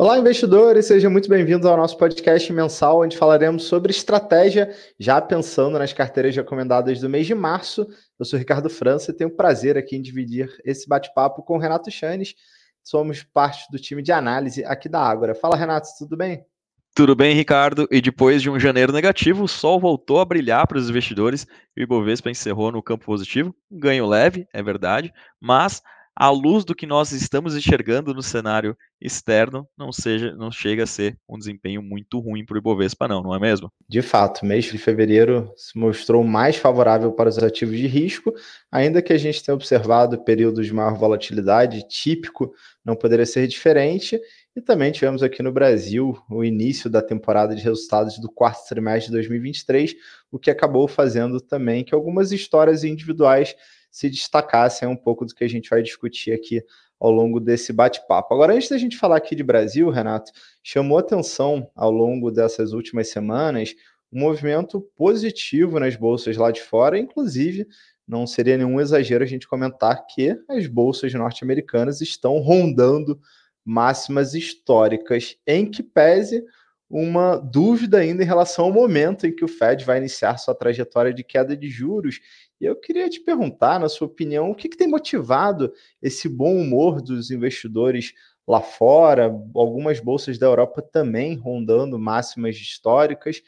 Olá, investidores, sejam muito bem-vindos ao nosso podcast mensal, onde falaremos sobre estratégia, já pensando nas carteiras recomendadas do mês de março. Eu sou Ricardo França e tenho o prazer aqui em dividir esse bate-papo com o Renato Chanes. Somos parte do time de análise aqui da Ágora. Fala, Renato, tudo bem? Tudo bem, Ricardo? E depois de um janeiro negativo, o sol voltou a brilhar para os investidores e o Ibovespa encerrou no campo positivo. Ganho leve, é verdade, mas à luz do que nós estamos enxergando no cenário externo, não seja, não chega a ser um desempenho muito ruim para o Ibovespa, não, não é mesmo? De fato, mês de fevereiro se mostrou mais favorável para os ativos de risco, ainda que a gente tenha observado períodos de maior volatilidade, típico não poderia ser diferente. E também tivemos aqui no Brasil o início da temporada de resultados do quarto trimestre de 2023, o que acabou fazendo também que algumas histórias individuais se destacassem um pouco do que a gente vai discutir aqui ao longo desse bate-papo. Agora, antes da gente falar aqui de Brasil, Renato, chamou atenção ao longo dessas últimas semanas um movimento positivo nas bolsas lá de fora, inclusive não seria nenhum exagero a gente comentar que as bolsas norte-americanas estão rondando máximas históricas, em que pese uma dúvida ainda em relação ao momento em que o Fed vai iniciar sua trajetória de queda de juros. E eu queria te perguntar, na sua opinião, o que, que tem motivado esse bom humor dos investidores lá fora, algumas bolsas da Europa também rondando máximas históricas. O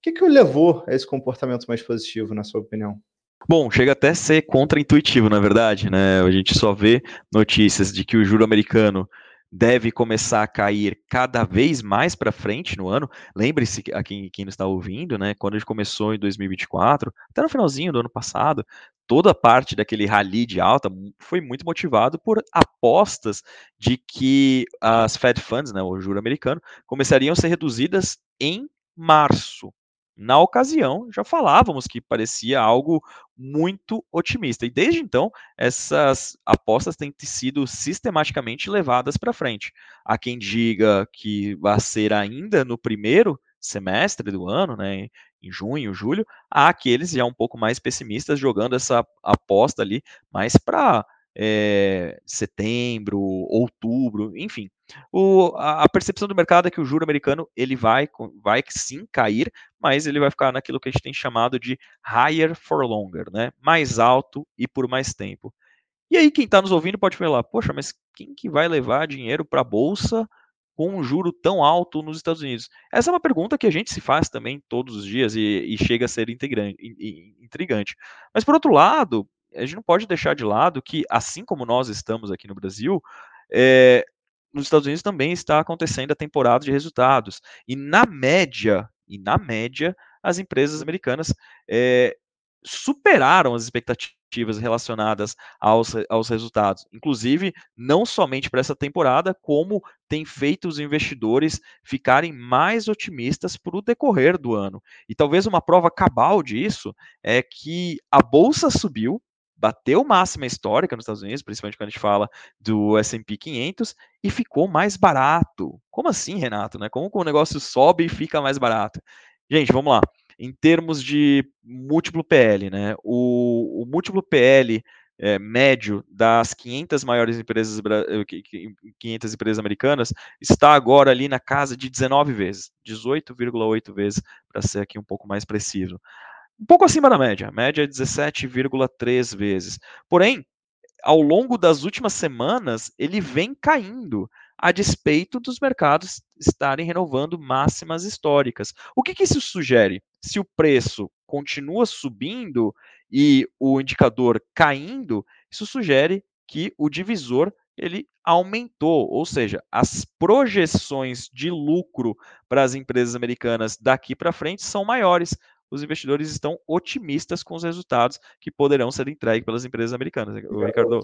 que, que o levou a esse comportamento mais positivo, na sua opinião? Bom, chega até a ser contra-intuitivo, na verdade, né? A gente só vê notícias de que o juro americano deve começar a cair cada vez mais para frente no ano. Lembre-se, a quem, quem está ouvindo, né, quando a gente começou em 2024, até no finalzinho do ano passado, toda a parte daquele rally de alta foi muito motivado por apostas de que as Fed Funds, né, o juro americano, começariam a ser reduzidas em março. Na ocasião, já falávamos que parecia algo muito otimista. E desde então, essas apostas têm sido sistematicamente levadas para frente. Há quem diga que vai ser ainda no primeiro semestre do ano, né, em junho, julho, há aqueles já um pouco mais pessimistas jogando essa aposta ali mais para é, setembro, outubro, enfim. O, a, a, percepção do mercado é que o juro americano ele vai, vai sim cair, mas ele vai ficar naquilo que a gente tem chamado de higher for longer, né? mais alto e por mais tempo. E aí quem está nos ouvindo pode falar, poxa, mas quem que vai levar dinheiro para a bolsa com um juro tão alto nos Estados Unidos? Essa é uma pergunta que a gente se faz também todos os dias e, e chega a ser intrigante. Mas por outro lado, a gente não pode deixar de lado que, assim como nós estamos aqui no Brasil, é, nos Estados Unidos também está acontecendo a temporada de resultados. E na média, e na média, as empresas americanas é, superaram as expectativas relacionadas aos, aos resultados. Inclusive, não somente para essa temporada, como tem feito os investidores ficarem mais otimistas para o decorrer do ano. E talvez uma prova cabal disso é que a bolsa subiu, bateu máxima histórica nos Estados Unidos, principalmente quando a gente fala do S&P 500, e ficou mais barato. Como assim, Renato? Né? Como que o negócio sobe e fica mais barato? Gente, vamos lá. Em termos de múltiplo PL, né? O, o múltiplo PL é, médio das 500 maiores empresas 500 eh, empresas americanas está agora ali na casa de 19 vezes, 18,8 vezes para ser aqui um pouco mais preciso um pouco acima da média, média é 17,3 vezes. Porém, ao longo das últimas semanas, ele vem caindo, a despeito dos mercados estarem renovando máximas históricas. O que, que isso sugere? Se o preço continua subindo e o indicador caindo, isso sugere que o divisor ele aumentou, ou seja, as projeções de lucro para as empresas americanas daqui para frente são maiores, os investidores estão otimistas com os resultados que poderão ser entregues pelas empresas americanas. O Ricardo.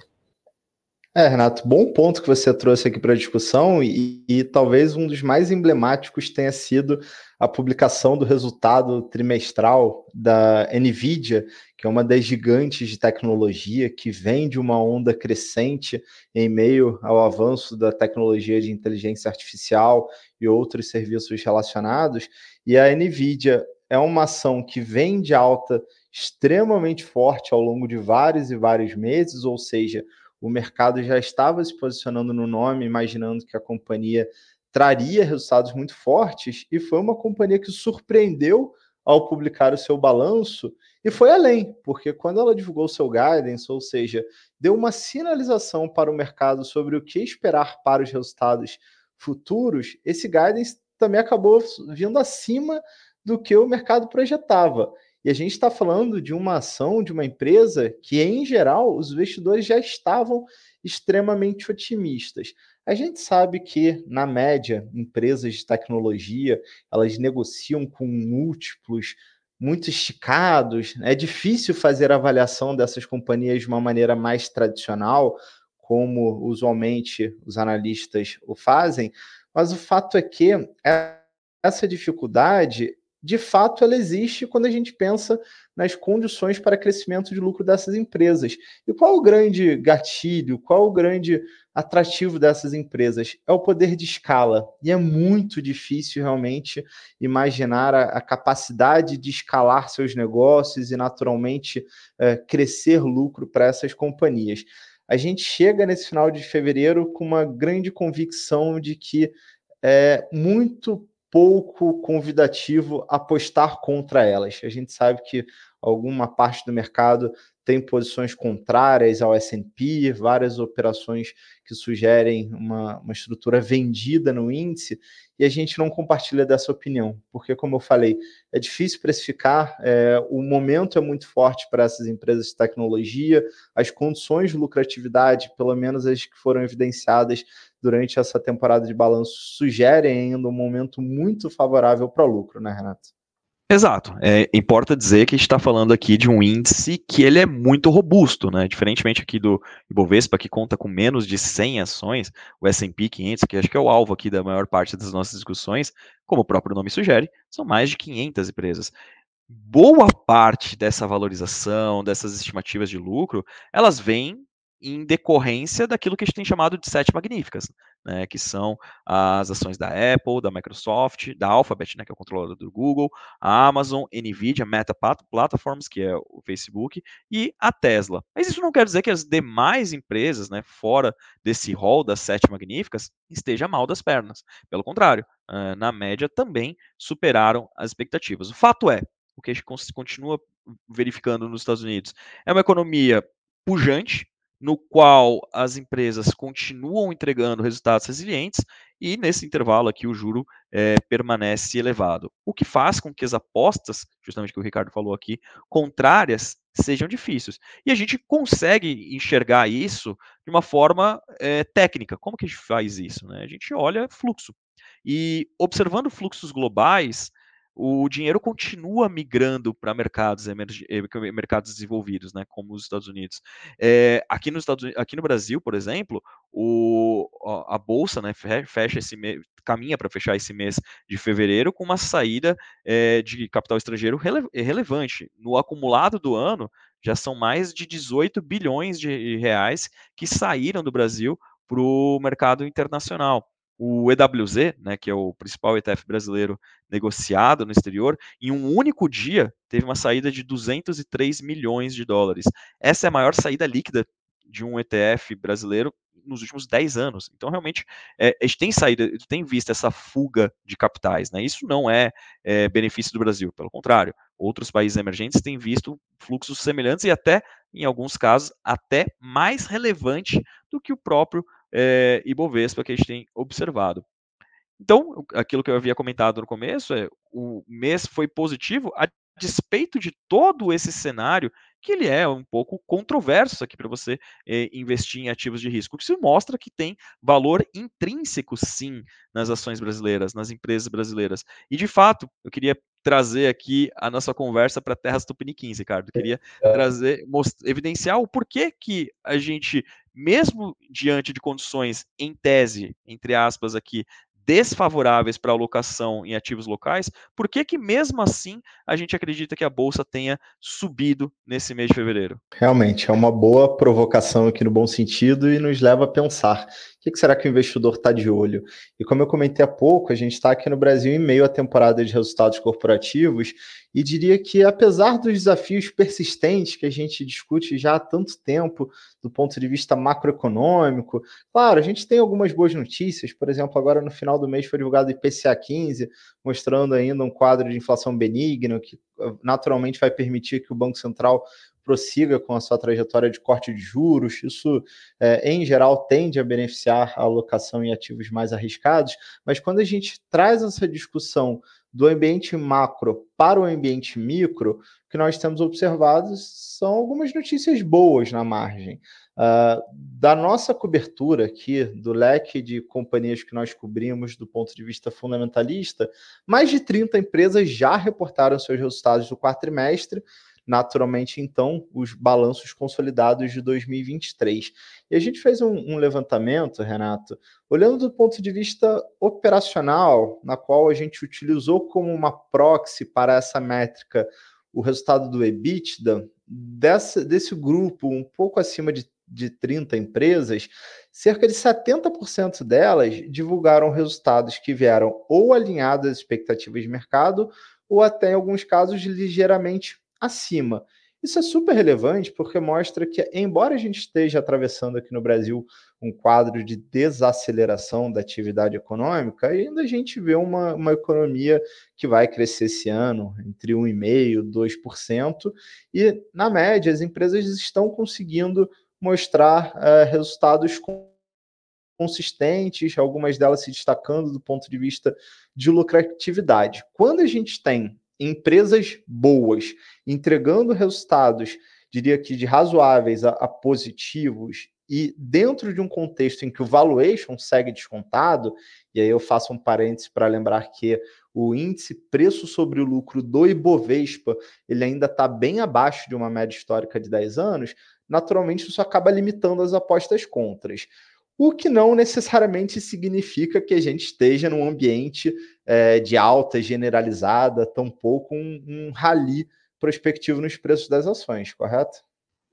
É, Renato, bom ponto que você trouxe aqui para a discussão, e, e, talvez um dos mais emblemáticos tenha sido a publicação do resultado trimestral da Nvidia, que é uma das gigantes de tecnologia que vem de uma onda crescente em meio ao avanço da tecnologia de inteligência artificial e outros serviços relacionados. E a Nvidia é uma ação que vem de alta extremamente forte ao longo de vários e vários meses, ou seja, o mercado já estava se posicionando no nome, imaginando que a companhia traria resultados muito fortes e foi uma companhia que surpreendeu ao publicar o seu balanço e foi além, porque quando ela divulgou o seu guidance, ou seja, deu uma sinalização para o mercado sobre o que esperar para os resultados futuros, esse guidance também acabou vindo acima do que o mercado projetava. E a gente está falando de uma ação de uma empresa que, em geral, os investidores já estavam extremamente otimistas. A gente sabe que, na média, empresas de tecnologia elas negociam com múltiplos muito esticados. É difícil fazer avaliação dessas companhias de uma maneira mais tradicional, como usualmente os analistas o fazem, mas o fato é que essa dificuldade de fato ela existe quando a gente pensa nas condições para crescimento de lucro dessas empresas. E qual o grande gatilho, qual o grande atrativo dessas empresas? É o poder de escala. E é muito difícil realmente imaginar a, a capacidade de escalar seus negócios e naturalmente é, crescer lucro para essas companhias. A gente chega nesse final de fevereiro com uma grande convicção de que é muito pouco convidativo apostar contra elas. A gente sabe que alguma parte do mercado tem posições contrárias ao S&P, várias operações que sugerem uma, uma estrutura vendida no índice, e a gente não compartilha dessa opinião, porque, como eu falei, é difícil precificar, é, o momento é muito forte para essas empresas de tecnologia, as condições de lucratividade, pelo menos as que foram evidenciadas durante essa temporada de balanço, sugerem ainda um momento muito favorável para o lucro, né, Renato? Exato. É, importa dizer que a gente está falando aqui de um índice que ele é muito robusto, né? Diferentemente aqui do Ibovespa, que conta com menos de 100 ações, o S&P 500, que acho que é o alvo aqui da maior parte das nossas discussões, como o próprio nome sugere, são mais de 500 empresas. Boa parte dessa valorização, dessas estimativas de lucro, elas vêm em decorrência daquilo que a gente tem chamado de sete magníficas, né, que são as ações da Apple, da Microsoft, da Alphabet, né, que é o controlador do Google, a Amazon, Nvidia, Meta Platforms, que é o Facebook, e a Tesla. Mas isso não quer dizer que as demais empresas, né, fora desse rol das sete magníficas, estejam mal das pernas. Pelo contrário, na média também superaram as expectativas. O fato é, o que a gente continua verificando nos Estados Unidos, é uma economia pujante, no qual as empresas continuam entregando resultados resilientes e nesse intervalo aqui o juro é, permanece elevado. O que faz com que as apostas, justamente que o Ricardo falou aqui, contrárias sejam difíceis. E a gente consegue enxergar isso de uma forma é, técnica. Como que a gente faz isso? Né? A gente olha fluxo. E observando fluxos globais, o dinheiro continua migrando para mercados, eh, mercados desenvolvidos, né, como os Estados Unidos. É, aqui, nos Estados, aqui no Brasil, por exemplo, o, a bolsa né, fecha esse mês, caminha para fechar esse mês de fevereiro com uma saída é, de capital estrangeiro rele, relevante. No acumulado do ano, já são mais de 18 bilhões de reais que saíram do Brasil para o mercado internacional o EWZ, né, que é o principal ETF brasileiro negociado no exterior, em um único dia teve uma saída de 203 milhões de dólares. Essa é a maior saída líquida de um ETF brasileiro nos últimos 10 anos. Então, realmente, é, a gente tem saída, tem visto essa fuga de capitais. Né? Isso não é, é benefício do Brasil, pelo contrário. Outros países emergentes têm visto fluxos semelhantes e até, em alguns casos, até mais relevante do que o próprio é, Ibovespa que a gente tem observado. Então, aquilo que eu havia comentado no começo é o mês foi positivo a despeito de todo esse cenário que ele é um pouco controverso aqui para você eh, investir em ativos de risco, que se mostra que tem valor intrínseco, sim, nas ações brasileiras, nas empresas brasileiras. E, de fato, eu queria trazer aqui a nossa conversa para Terras Tupiniquins, Ricardo. Queria é. trazer, evidenciar o porquê que a gente, mesmo diante de condições em tese, entre aspas aqui, desfavoráveis para alocação em ativos locais, por que que mesmo assim a gente acredita que a bolsa tenha subido nesse mês de fevereiro? Realmente, é uma boa provocação aqui no bom sentido e nos leva a pensar que, que será que o investidor está de olho? E como eu comentei há pouco, a gente está aqui no Brasil em meio à temporada de resultados corporativos e diria que, apesar dos desafios persistentes que a gente discute já há tanto tempo, do ponto de vista macroeconômico, claro, a gente tem algumas boas notícias. Por exemplo, agora no final do mês foi divulgado o IPCA 15, mostrando ainda um quadro de inflação benigno, que naturalmente vai permitir que o Banco Central prossiga com a sua trajetória de corte de juros. Isso, é, em geral, tende a beneficiar a alocação em ativos mais arriscados, mas quando a gente traz essa discussão do ambiente macro para o ambiente micro, o que nós temos observado são algumas notícias boas na margem. Uh, da nossa cobertura aqui, do leque de companhias que nós cobrimos do ponto de vista fundamentalista, mais de 30 empresas já reportaram seus resultados do quarto trimestre, naturalmente, então, os balanços consolidados de 2023. E a gente fez um, um, levantamento, Renato, olhando do ponto de vista operacional, na qual a gente utilizou como uma proxy para essa métrica o resultado do EBITDA, dessa, desse grupo, um pouco acima de, de 30 empresas, cerca de 70% delas divulgaram resultados que vieram ou alinhados às expectativas de mercado, ou até, em alguns casos, ligeiramente acima. Isso é super relevante porque mostra que, embora a gente esteja atravessando aqui no Brasil um quadro de desaceleração da atividade econômica, ainda a gente vê uma, uma economia que vai crescer esse ano entre 1,5% e 2%, e, na média, as empresas estão conseguindo mostrar uh, resultados consistentes, algumas delas se destacando do ponto de vista de lucratividade. Quando a gente tem empresas boas, entregando resultados, diria que de razoáveis a, a positivos, e dentro de um contexto em que o valuation segue descontado, e aí eu faço um parênteses para lembrar que o índice preço sobre o lucro do Ibovespa, ele ainda está bem abaixo de uma média histórica de 10 anos, naturalmente isso acaba limitando as apostas contras o que não necessariamente significa que a gente esteja num ambiente é, de alta generalizada, tampouco um, um rally prospectivo nos preços das ações, correto?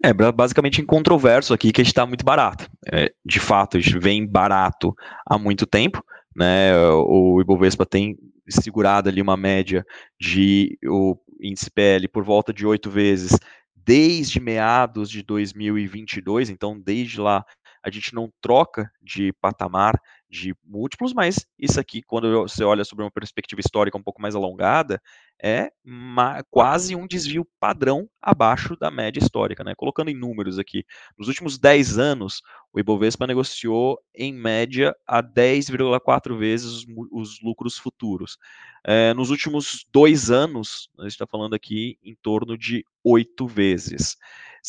É basicamente incontroverso aqui que está muito barato. É, de fato, vem barato há muito tempo. Né? O Ibovespa tem segurado ali uma média de o índice PL por volta de oito vezes desde meados de 2022, então desde lá a gente não troca de patamar de múltiplos, mas isso aqui, quando você olha sobre uma perspectiva histórica um pouco mais alongada, é uma, quase um desvio padrão abaixo da média histórica. Né? Colocando em números aqui, nos últimos 10 anos, o Ibovespa negociou em média a 10,4 vezes os, os, lucros futuros. É, nos últimos dois anos, a gente está falando aqui em torno de 8 vezes.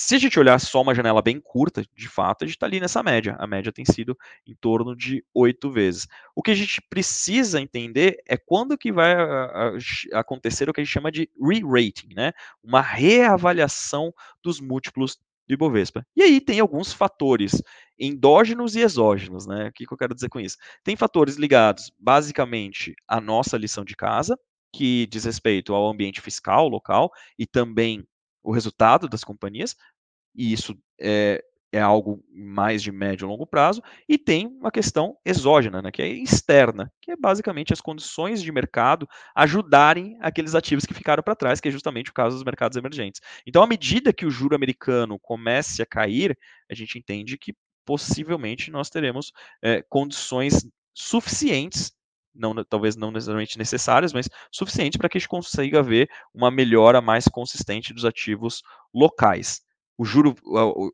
Se a gente olhar só uma janela bem curta, de fato, a gente está ali nessa média. A média tem sido em torno de oito vezes. O que a gente precisa entender é quando que vai acontecer o que a gente chama de re-rating, né? Uma reavaliação dos múltiplos do Ibovespa. E aí tem alguns fatores endógenos e exógenos, né? O que, que eu quero dizer com isso? Tem fatores ligados, basicamente, à nossa lição de casa, que diz respeito ao ambiente fiscal local e também o resultado das companhias, e isso é, é algo mais de médio e longo prazo, e tem uma questão exógena, né, que é externa, que é basicamente as condições de mercado ajudarem aqueles ativos que ficaram para trás, que é justamente o caso dos mercados emergentes. Então, à medida que o juro americano comece a cair, a gente entende que possivelmente nós teremos é, condições suficientes não, talvez não necessariamente necessárias, mas suficientes para que a gente consiga ver uma melhora mais consistente dos ativos locais. O juro,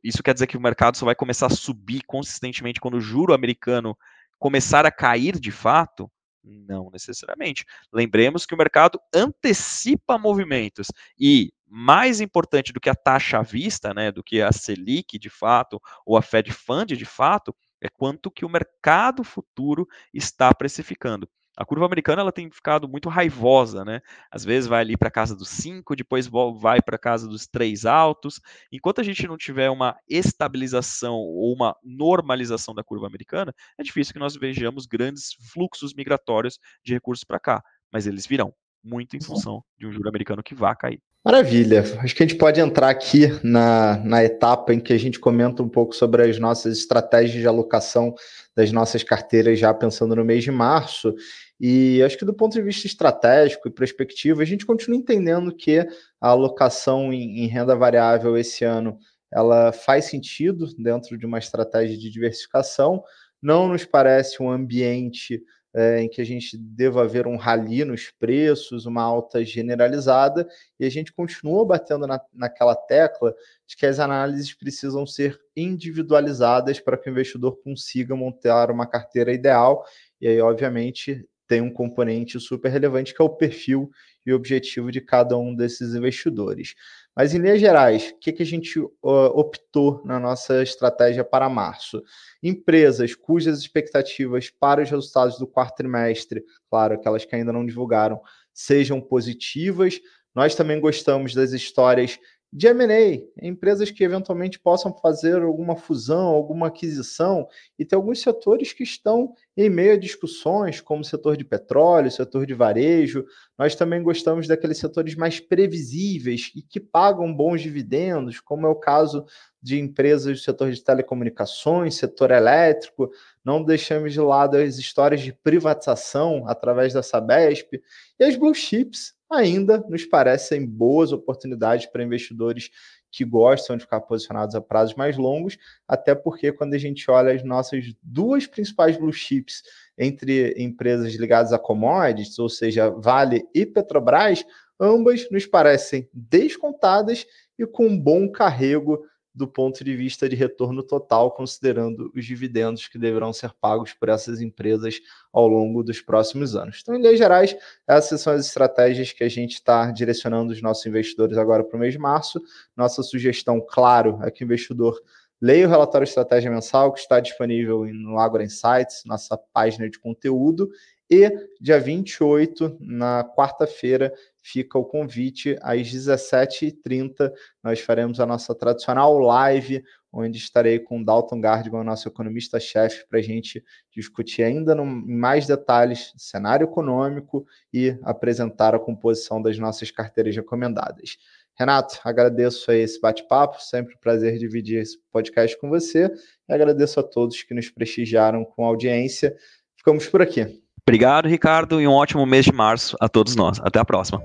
isso quer dizer que o mercado só vai começar a subir consistentemente quando o juro americano começar a cair de fato? Não necessariamente. Lembremos que o mercado antecipa movimentos e mais importante do que a taxa à vista, né, do que a Selic de fato ou a Fed Fund de fato, é quanto que o mercado futuro está precificando. A curva americana ela tem ficado muito raivosa, né? Às vezes vai ali para casa dos 5, depois vai para casa dos 3 altos. Enquanto a gente não tiver uma estabilização ou uma normalização da curva americana, é difícil que nós vejamos grandes fluxos migratórios de recursos para cá, mas eles virão, muito em função de um juro americano que vai cair. Maravilha. Acho que a gente pode entrar aqui na, na etapa em que a gente comenta um pouco sobre as nossas estratégias de alocação das nossas carteiras, já pensando no mês de março. E acho que do ponto de vista estratégico e perspectiva, a gente continua entendendo que a alocação em, em renda variável esse ano ela faz sentido dentro de uma estratégia de diversificação. Não nos parece um ambiente é, em que a gente deva ver um rally nos preços, uma alta generalizada, e a gente continua batendo na, naquela tecla de que as análises precisam ser individualizadas para que o investidor consiga montar uma carteira ideal, e aí, obviamente, tem um componente super relevante que é o perfil e objetivo de cada um desses investidores. Mas, em linhas gerais, o que, que a gente uh, optou na nossa estratégia para março? Empresas cujas expectativas para os resultados do quarto trimestre, claro, aquelas que ainda não divulgaram, sejam positivas. Nós também gostamos das histórias de M&A, empresas que eventualmente possam fazer alguma fusão, alguma aquisição, e tem alguns setores que estão em meio a discussões, como o setor de petróleo, setor de varejo. Nós também gostamos daqueles setores mais previsíveis e que pagam bons dividendos, como é o caso de empresas do setor de telecomunicações, setor elétrico. Não deixamos de lado as histórias de privatização através da Sabesp e as blue chips, ainda nos parecem boas oportunidades para investidores que gostam de ficar posicionados a prazos mais longos, até porque quando a gente olha as nossas duas principais blue chips entre empresas ligadas a commodities, ou seja, Vale e Petrobras, ambas nos parecem descontadas e com um bom carrego do ponto de vista de retorno total, considerando os dividendos que deverão ser pagos por essas empresas ao longo dos próximos anos. Então, em linhas gerais, essas são as estratégias que a gente está direcionando os nossos investidores agora para o mês de março. Nossa sugestão, claro, é que o investidor leia o relatório Estratégia Mensal, que está disponível no Agro Insights, nossa página de conteúdo, e dia 28, na quarta-feira, fica o convite às 17h30. Nós faremos a nossa tradicional live, onde estarei com Dalton Gardman, nosso economista-chefe, para a gente discutir ainda no, em mais detalhes cenário econômico e apresentar a composição das nossas carteiras recomendadas. Renato, agradeço aí esse bate-papo, sempre um prazer dividir esse podcast com você e agradeço a todos que nos prestigiaram com a audiência. Ficamos por aqui. Obrigado, Ricardo, e um ótimo mês de março a todos nós. Até a próxima.